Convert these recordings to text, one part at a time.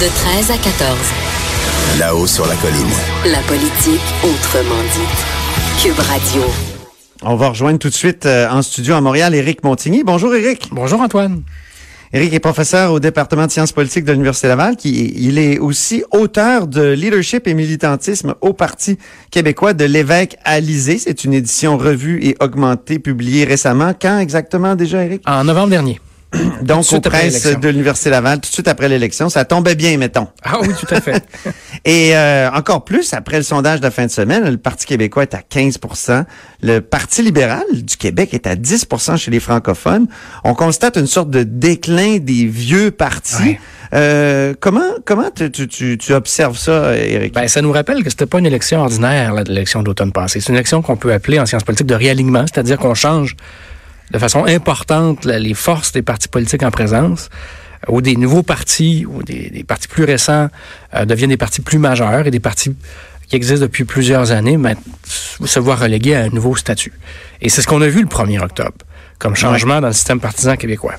De 13 à 14, Là-haut sur la colline. la politique autrement dite. Cube Radio. On va rejoindre tout de suite euh, en studio à Montréal Éric Montigny. Bonjour Éric. Bonjour Antoine. Éric est professeur au département de sciences politiques de l'Université Laval. Qui, il est aussi auteur de Leadership et militantisme au Parti québécois de l'évêque Alizé. C'est une édition revue et augmentée publiée récemment. Quand exactement déjà, Éric? En novembre dernier. Donc, presses l'élection. de l'Université Laval, tout de suite après l'élection. Ça tombait bien, mettons. Ah oui, tout à fait. Et euh, encore plus, après le sondage de la fin de semaine, le Parti québécois est à 15% Le Parti libéral du Québec est à 10% chez les francophones. On constate une sorte de déclin des vieux partis. Ouais. Euh, comment comment tu, tu, tu, tu observes ça, Éric? ben, ça nous rappelle que c'était pas une élection ordinaire, là, l'élection d'automne passé. C'est une élection qu'on peut appeler en sciences politiques de réalignement, c'est-à-dire qu'on change de façon importante les forces des partis politiques en présence, euh, où des nouveaux partis, ou des, des partis plus récents euh, deviennent des partis plus majeurs et des partis qui existent depuis plusieurs années mais, se voient relégués à un nouveau statut. Et c'est ce qu'on a vu le 1er octobre, comme changement dans le système partisan québécois.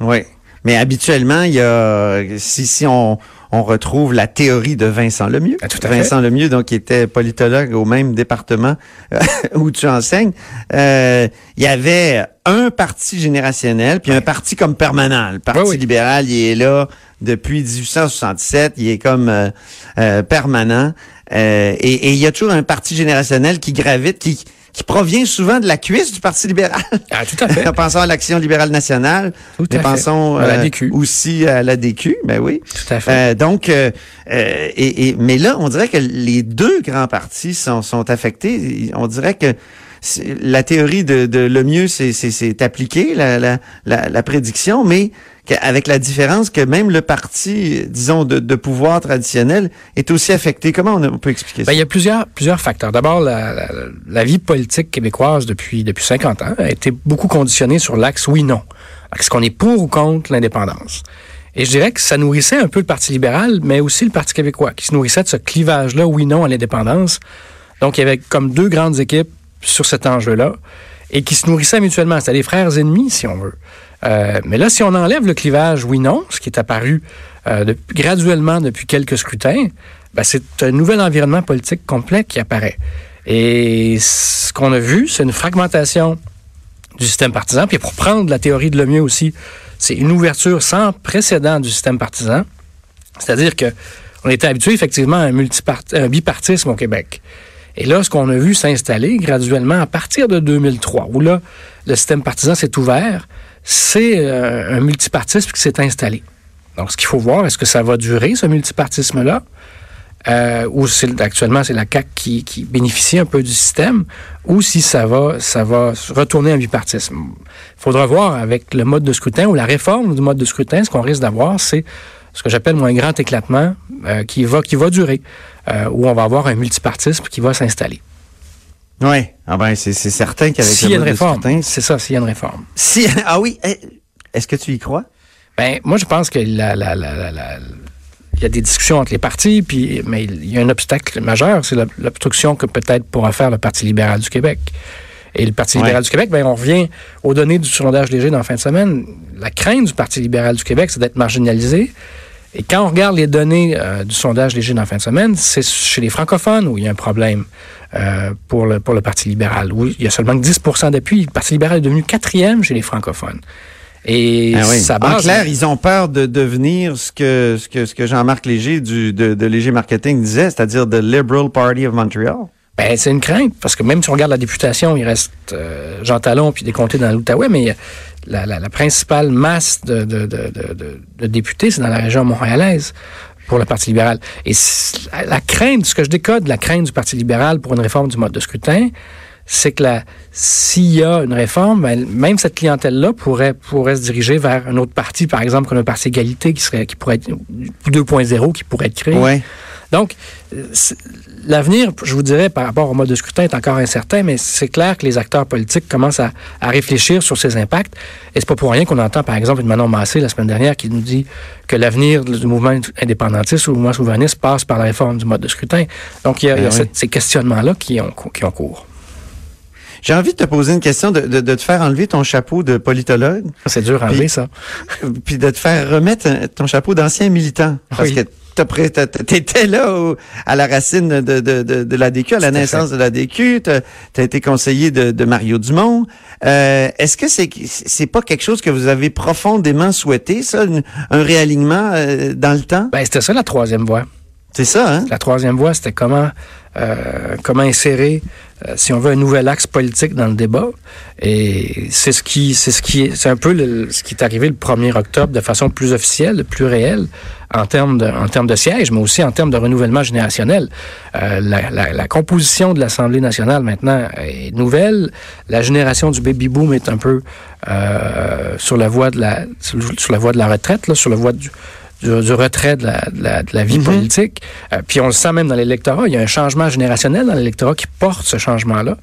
Oui. Mais habituellement, il y a si si on on retrouve la théorie de Vincent Lemieux. Ah, tout à fait. Vincent Lemieux, donc, qui était politologue au même département euh, où tu enseignes. Euh, il y avait un parti générationnel, puis un parti comme permanent. Le Parti oui. libéral, il est là depuis 1867. Il est comme euh, euh, permanent. Euh, et, et il y a toujours un parti générationnel qui gravite, qui qui provient souvent de la cuisse du Parti libéral. Ah, tout à fait. Pensons à l'Action libérale nationale. Tout à fait. pensons À la euh, DQ. aussi à la DQ, ben oui. Tout à fait. Euh, donc, euh, euh, et, et- mais là, on dirait que les deux grands partis sont, sont affectés. On dirait que la théorie de, de le mieux, c'est, c'est, c'est appliqué, la, la, la, la prédiction, mais avec la différence que même le parti, disons, de, de pouvoir traditionnel est aussi affecté. Comment on, on peut expliquer ça? Ben, il y a plusieurs, plusieurs facteurs. D'abord, la, la- la vie politique québécoise depuis, depuis 50 ans a été beaucoup conditionnée sur l'axe oui-non. Est-ce qu'on est pour ou contre l'indépendance? Et je dirais que ça nourrissait un peu le Parti libéral, mais aussi le Parti québécois, qui se nourrissait de ce clivage-là, oui-non, à l'indépendance. Donc, il y avait comme deux grandes équipes sur cet enjeu-là et qui se nourrissaient mutuellement. C'était des frères ennemis, si on veut. Euh, mais là, si on enlève le clivage oui-non, ce qui est apparu euh, graduellement depuis quelques scrutins, ben, c'est un nouvel environnement politique complet qui apparaît. Et ce qu'on a vu, c'est une fragmentation du système partisan. Puis pour prendre la théorie de Lemieux aussi, c'est une ouverture sans précédent du système partisan. C'est-à-dire que on était habitué effectivement à un, un bipartisme au Québec. Et là, ce qu'on a vu s'installer graduellement à partir de 2003, où là, le système partisan s'est ouvert, c'est euh, un multipartisme qui s'est installé. Donc, ce qu'il faut voir, est-ce que ça va durer, ce multipartisme-là? Euh, ou actuellement c'est la CAC qui, bénéficie un peu du système, ou si ça va, ça va retourner en bipartisme. Il faudra voir avec le mode de scrutin ou la réforme du mode de scrutin, ce qu'on risque d'avoir, c'est ce que j'appelle moi un grand éclatement euh, qui va qui va durer, euh, où on va avoir un multipartisme qui va s'installer. Oui. Ah ben, c'est, c'est certain qu'avec S'il y a une réforme, c'est ça, s'il y a une réforme. Si, ah oui, eh, est-ce que tu y crois? Ben, moi, je pense que la, la, la, la- la- il y a des discussions entre les partis, puis, mais il y a un obstacle majeur, c'est l'ob- l'obstruction que peut-être pourra faire le Parti libéral du Québec. Et le Parti Ouais. libéral du Québec, ben, on revient aux données du sondage léger dans la fin de semaine. La crainte du Parti libéral du Québec, c'est d'être marginalisé. Et quand on regarde les données euh, du sondage léger dans la fin de semaine, c'est chez les francophones où il y a un problème euh, pour, le, pour le Parti libéral, où il y a seulement que 10% d'appui. Le Parti libéral est devenu quatrième chez les francophones. Et Ah oui. ça En base... clair, ils ont peur de devenir ce que ce que ce que Jean-Marc Léger du de, de Léger Marketing disait, c'est-à-dire the Liberal Party of Montreal. Ben, c'est une crainte, parce que même si on regarde la députation, il reste euh, Jean Talon puis des comtés dans l'Outaouais, mais euh, la, principale masse de, députés, c'est dans la région montréalaise pour le Parti libéral. Et la, crainte, ce que je décode, la crainte du Parti libéral pour une réforme du mode de scrutin, c'est que s'il y a une réforme, ben, même cette clientèle-là pourrait, pourrait se diriger vers un autre parti, par exemple, comme le parti égalité, qui serait, qui pourrait être 2.0, qui pourrait être créé. Donc, euh, l'avenir, je vous dirais, par rapport au mode de scrutin est encore incertain, mais c'est clair que les acteurs politiques commencent à, à réfléchir sur ces impacts. Et c'est pas pour rien qu'on entend, par exemple, une Manon Massé la semaine dernière qui nous dit que l'avenir du mouvement indépendantiste ou du mouvement souverainiste passe par la réforme du mode de scrutin. Donc, il y a, il y a oui. cette- ces questionnements-là qui ont, qui ont cours. J'ai envie de te poser une question, de, de, de te faire enlever ton chapeau de politologue, C'est dur à enlever, ça. puis de te faire remettre euh, ton chapeau d'ancien militant. Parce Oui. que t'as- t'étais là au- à la racine de, de, de, de l'ADQ, à la naissance de l'ADQ. T'as as été conseiller de, de Mario Dumont. Euh, Est-ce que c'est c'est pas quelque chose que vous avez profondément souhaité, ça, un réalignement euh, dans le temps? Ben, c'était ça la troisième voie. C'est ça, hein? La troisième voie, c'était comment, euh, comment insérer, euh, si on veut, un nouvel axe politique dans le débat. Et c'est ce qui, c'est ce qui, est- c'est un peu ce qui est arrivé le 1er octobre de façon plus officielle, plus réelle, en termes de, en termes de sièges, mais aussi en termes de renouvellement générationnel. Euh, la, la- la composition de l'Assemblée nationale maintenant est nouvelle. La génération du baby boom est un peu euh, sur la voie de la, sur la voie de la retraite, là, sur la voie du du, du retrait de la, de la, de la vie Mhm. politique. Euh, puis on le sent même dans l'électorat. Il y a un changement générationnel dans l'électorat qui porte ce changement-là.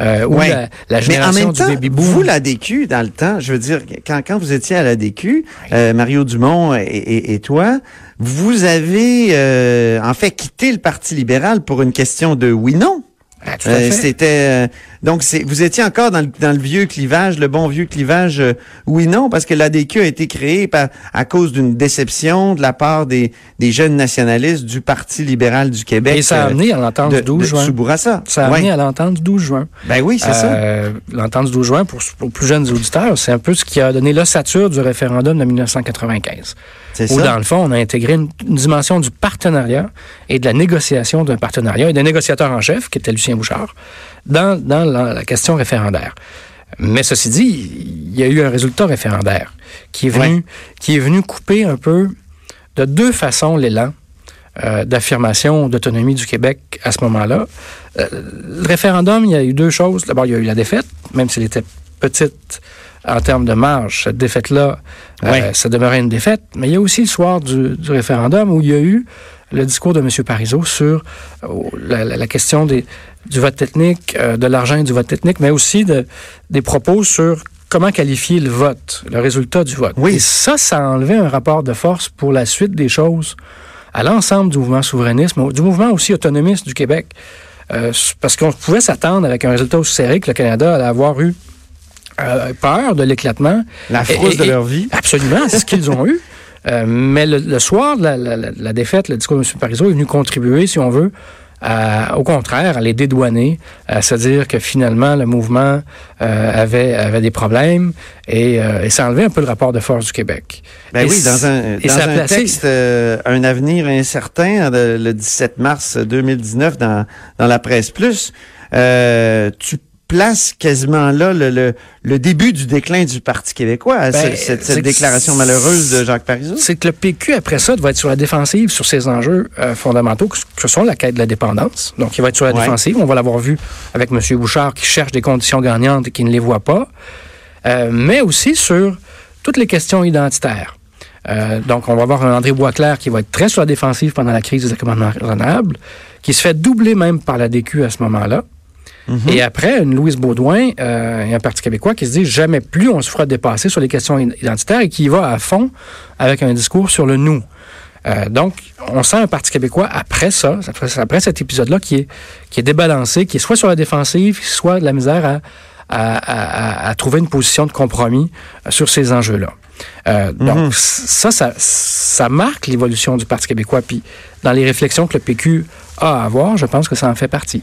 Euh, Ouais. la, la Mais en génération même temps, du baby boom. vous, la DQ, dans le temps, je veux dire, quand, quand vous étiez à la DQ, euh, Mario Dumont et, et- et toi, vous avez euh, en fait quitté le Parti libéral pour une question de oui-non. Ah, Euh. C'était euh, donc c'est vous étiez encore dans le, dans le vieux clivage, le bon vieux clivage euh, oui non parce que l'ADQ a été créé par à cause d'une déception de la part des, des jeunes nationalistes du Parti libéral du Québec. Et ça a euh, amené à l'entente du 12 de juin. Soubourassa. Ça a Ouais. amené à l'entente du 12 juin. Ben oui, c'est ça. Euh, L'entente du 12 juin, pour, pour plus jeunes auditeurs, c'est un peu ce qui a donné l'ossature du référendum de 1995. C'est Où, ça. dans le fond, on a intégré une, une dimension du partenariat et de la négociation d'un partenariat et d'un négociateur en chef, qui était Lucien Bouchard, dans, dans la, la question référendaire. Mais ceci dit, il y a eu un résultat référendaire qui est venu, Ouais. qui est venu couper un peu de deux façons l'élan euh, d'affirmation d'autonomie du Québec à ce moment-là. Euh, le référendum, il y a eu deux choses. D'abord, il y a eu la défaite, même s'il était petite en termes de marge. Cette défaite-là, euh, ça demeurait une défaite. Mais il y a aussi le soir du, du référendum où il y a eu le discours de M. Parizeau sur euh, la, la- la question des, du vote technique, euh, de l'argent et du vote technique, mais aussi de, des propos sur comment qualifier le vote, le résultat du vote. Oui. Et ça, ça a enlevé un rapport de force pour la suite des choses à l'ensemble du mouvement souverainisme, du mouvement aussi autonomiste du Québec. Euh, parce qu'on pouvait s'attendre avec un résultat aussi serré que le Canada allait avoir eu euh, peur de l'éclatement. La frousse de leur vie. Absolument, c'est ce qu'ils ont eu. Euh, mais le, le soir de la, la- la- la défaite, le discours de M. Parizeau est venu contribuer, si on veut, à- au contraire, à les dédouaner, à se dire que finalement le mouvement euh, avait, avait des problèmes et, euh, et ça enlevait un peu le rapport de force du Québec. Ben Et oui, dans un, dans un placé- texte, euh, un avenir incertain, euh, le 17 mars 2019 dans, dans la presse plus, tu places quasiment là le, le, le début du déclin du Parti québécois, Ben, ce- cette, c'est cette que déclaration malheureuse de Jacques Parizeau? C'est que le PQ, après ça, va être sur la défensive sur ces enjeux euh, fondamentaux que, que sont la quête de la dépendance. Donc, il va être sur la Ouais. défensive. On va l'avoir vu avec M. Bouchard qui cherche des conditions gagnantes et qui ne les voit pas. Euh, mais aussi sur toutes les questions identitaires. Euh, donc, on va avoir un André Boisclair qui va être très sur la défensive pendant la crise des accommodements raisonnables, qui se fait doubler même par la DQ à ce moment-là. Et après, une Louise Baudouin euh, et un Parti québécois qui se dit jamais plus on se fera dépasser sur les questions identitaires et qui y va à fond avec un discours sur le nous. Euh, donc, on sent un Parti québécois après ça, après, cet épisode-là, qui est, qui est débalancé, qui est soit sur la défensive, soit de la misère à, à, à- à- à trouver une position de compromis euh, sur ces enjeux-là. Euh, Donc, ça, ça, ça marque l'évolution du Parti québécois. Puis, dans les réflexions que le PQ a à avoir, je pense que ça en fait partie.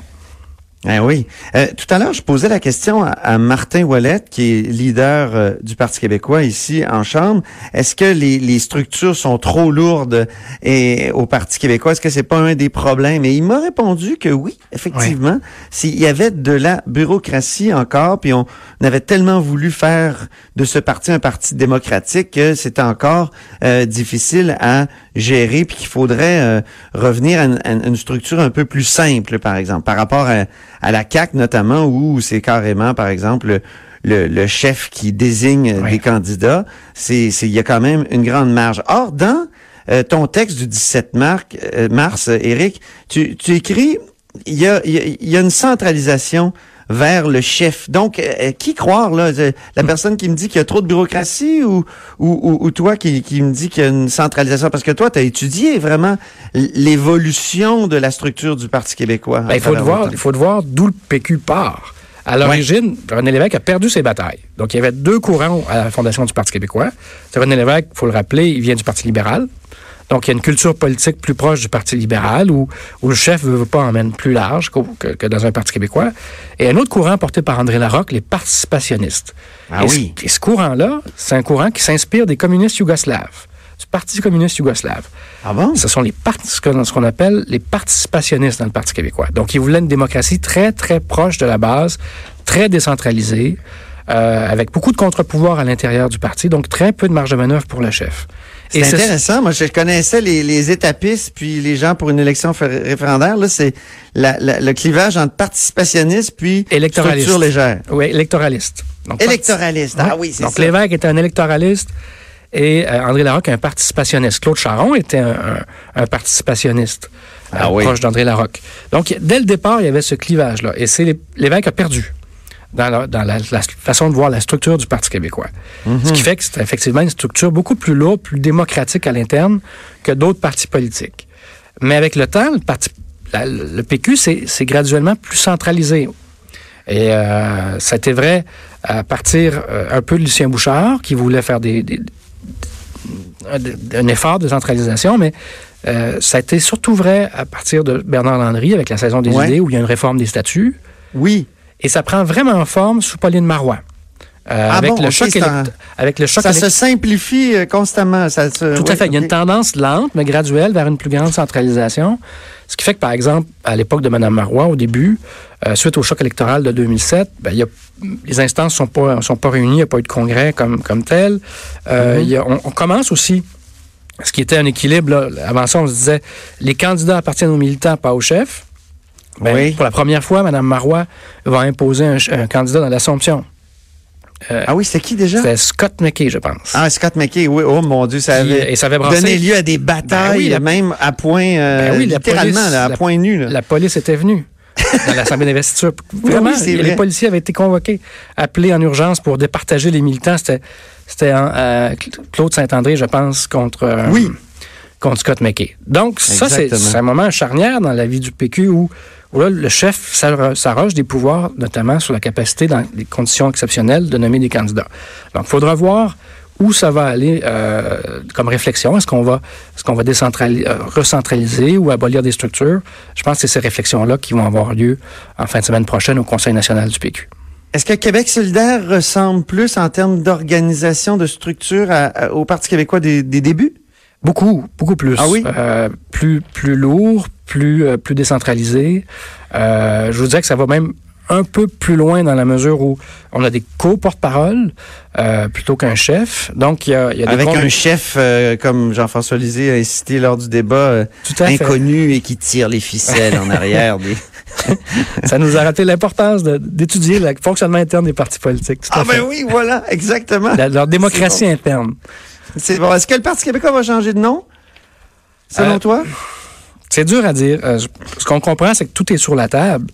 Ah oui. Euh, tout à l'heure, je posais la question à, à Martin Wallet, qui est leader euh, du Parti québécois ici en Chambre. Est-ce que les, les structures sont trop lourdes et, au Parti québécois? Est-ce que c'est pas un des problèmes? Et il m'a répondu que oui, effectivement. S'il y avait de la bureaucratie encore, puis on, on avait tellement voulu faire de ce parti un parti démocratique que c'était encore euh, difficile à gérer, puis qu'il faudrait euh, revenir à une, à une structure un peu plus simple, par exemple, par rapport à, à la CAC notamment, où c'est carrément, par exemple, le, le, chef qui désigne Oui. des candidats. C'est, c'est, il y a quand même une grande marge. Or, dans euh, ton texte du 17 mars, euh, mars Éric, tu, tu écris, il y a, il y une centralisation vers le chef. Donc, euh, qui croire, là? euh, La personne qui me dit qu'il y a trop de bureaucratie ou, ou, ou, ou toi qui, qui me dit qu'il y a une centralisation? Parce que toi, tu as étudié vraiment l'évolution de la structure du Parti québécois. Ben, il faut voir, faut voir d'où le PQ part. À l'origine, René Lévesque a perdu ses batailles. Donc, il y avait deux courants à la fondation du Parti québécois. René Lévesque, il faut le rappeler, il vient du Parti libéral. Donc, il y a une culture politique plus proche du Parti libéral où, où le chef ne veut pas emmène plus large que, que dans un Parti québécois. Et un autre courant porté par André Larocque, les participationnistes. Ah et, oui. ce, et ce courant-là, c'est un courant qui s'inspire des communistes yougoslaves, du Parti communiste yougoslave. Ah bon? Ce sont les ce qu'on appelle les participationnistes dans le Parti québécois. Donc, ils voulaient une démocratie très, très proche de la base, très décentralisée, euh, avec beaucoup de contre-pouvoirs à l'intérieur du parti, donc très peu de marge de manœuvre pour le chef. C'est intéressant. Moi, je connaissais les, les étapistes puis les gens pour une élection fé- référendaire. Là, c'est la- la- le clivage entre participationnistes puis Électoraliste. structure légère. Oui, électoraliste. Donc, Électoraliste. Ah oui, c'est Donc, ça. Lévesque était un électoraliste et euh, André Larocque un participationniste. Claude Charon était un, un- un participationniste euh, Ah oui. proche d'André Larocque. Donc, dès le départ, il y avait ce clivage-là. Et c'est Lévesque a perdu dans, la, dans la- la façon de voir la structure du Parti québécois. Ce qui fait que c'est effectivement une structure beaucoup plus lourde, plus démocratique à l'interne que d'autres partis politiques. Mais avec le temps, le, parti, la- le PQ, c'est graduellement plus centralisé. Et euh, ça a été vrai à partir euh, un peu de Lucien Bouchard, qui voulait faire des, des- un, un effort de centralisation, mais euh, ça a été surtout vrai à partir de Bernard Landry avec la saison des Ouais. idées, où il y a une réforme des statuts. Oui. Et ça prend vraiment forme sous Pauline Marois. Euh, Ah avec, bon, le choc un- avec le choc Ça se simplifie euh, constamment. Ça se- Tout à fait. Il y a une tendance lente, mais graduelle vers une plus grande centralisation. Ce qui fait que, par exemple, à l'époque de Mme Marois, au début, euh, suite au choc électoral de 2007, ben, il y a, les instances ne sont pas, sont pas réunies, il n'y a pas eu de congrès comme, comme tel. Euh, il y a- on, on commence aussi, ce qui était un équilibre, là, avant ça, on se disait, les candidats appartiennent aux militants, pas aux chefs. Ben, Oui. Pour la première fois, Mme Marois va imposer un, candidat dans l'Assomption. Ah oui, c'est qui déjà? C'était Scott McKay, je pense. Ah, Scott McKay, oui. Oh mon Dieu, ça avait et ça avait brassé- donné lieu à des batailles, Ben oui, la- même à point, euh, Ben oui, la littéralement, police- là, à la- point nu. Là. La police était venue dans l'Assemblée d'investiture. Vraiment, oui, c'est les vrai. policiers avaient été convoqués, appelés en urgence pour départager les militants. C'était, euh, Cl- Claude Saint-André, je pense, contre, euh, Oui. contre Scott McKay. Donc, ça, c'est, c'est un moment charnière dans la vie du PQ où, où là, le chef s'arro- s'arroge des pouvoirs, notamment sur la capacité, dans des conditions exceptionnelles, de nommer des candidats. Donc, il faudra voir où ça va aller euh, comme réflexion. Est-ce qu'on va, est-ce qu'on va décentraliser, euh, recentraliser ou abolir des structures? Je pense que c'est ces réflexions-là qui vont avoir lieu en fin de semaine prochaine au Conseil national du PQ. Est-ce que Québec solidaire ressemble plus en termes d'organisation, de structure à- à- au Parti québécois des, des débuts? Beaucoup, beaucoup plus. Ah oui? Euh, plus, plus lourd, plus, euh, plus décentralisé. Euh, je vous dirais que ça va même un peu plus loin dans la mesure où on a des co-porte-parole euh, plutôt qu'un chef. Donc, il y a, il y a des Avec un chef, euh, comme Jean-François Lisée a incité lors du débat, euh, Tout à fait. inconnu et qui tire les ficelles en arrière. Des... Ça nous a rappelé l'importance d'étudier le fonctionnement interne des partis politiques. Tout Ah fait. ben oui, voilà, exactement. La- leur démocratie interne. C'est bon. Est-ce que le Parti québécois va changer de nom? Selon toi? C'est dur à dire. Euh, ce qu'on comprend, c'est que tout est sur la table.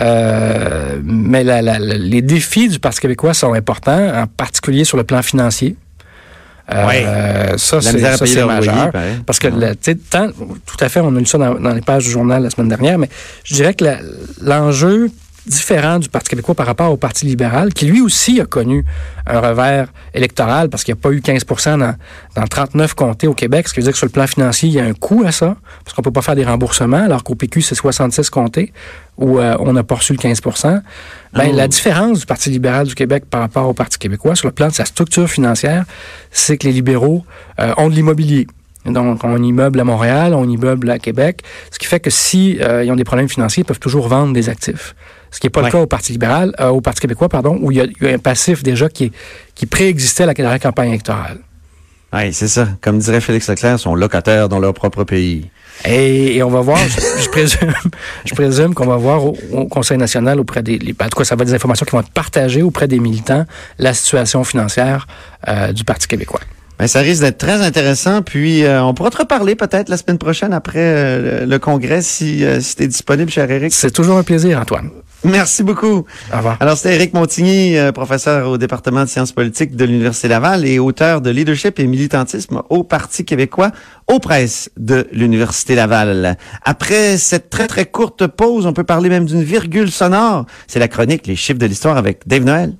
Euh, mais la- la- la- les défis du Parti québécois sont importants, en particulier sur le plan financier. Euh, Ouais. à ça, c'est majeur. pareil. Parce que, le- tu sais, tant- tout à fait, on a lu ça dans, dans les pages du journal la semaine dernière, mais je dirais que l'enjeu différent du Parti québécois par rapport au Parti libéral, qui lui aussi a connu un revers électoral parce qu'il n'y a pas eu 15 dans, dans 39 comtés au Québec, ce qui veut dire que sur le plan financier, il y a un coût à ça, parce qu'on ne peut pas faire des remboursements, alors qu'au PQ, c'est 66 comtés où euh, on n'a pas reçu le 15% ben, Oh. La différence du Parti libéral du Québec par rapport au Parti québécois, sur le plan de sa structure financière, c'est que les libéraux euh, ont de l'immobilier. Donc, on immeuble à Montréal, on immeuble à Québec, ce qui fait que si euh, ils ont des problèmes financiers, ils peuvent toujours vendre des actifs. Ce qui n'est pas Ouais. le cas au Parti libéral, euh, au Parti québécois, pardon, où il y, a, il y a un passif déjà qui, est- qui préexistait à la, campagne électorale. Oui, c'est ça. Comme dirait Félix Leclerc, ils sont locataires dans leur propre pays. Et, et on va voir, je, je présume, je présume qu'on va voir au, au Conseil national auprès des, les, en tout cas, ça va être des informations qui vont être partagées auprès des militants, la situation financière euh, du Parti québécois. Ben, ça risque d'être très intéressant. Puis, euh, on pourra te reparler peut-être la semaine prochaine après euh, le, le congrès si, euh, si tu es disponible, cher Eric. C'est toujours un plaisir, Antoine. Merci beaucoup. Au revoir. Alors, c'était Éric Montigny, euh, professeur au département de sciences politiques de l'Université Laval et auteur de leadership et militantisme au Parti québécois aux presses de l'Université Laval. Après cette très, très courte pause, on peut parler même d'une virgule sonore. C'est la chronique Les chiffres de l'histoire avec Dave Noël.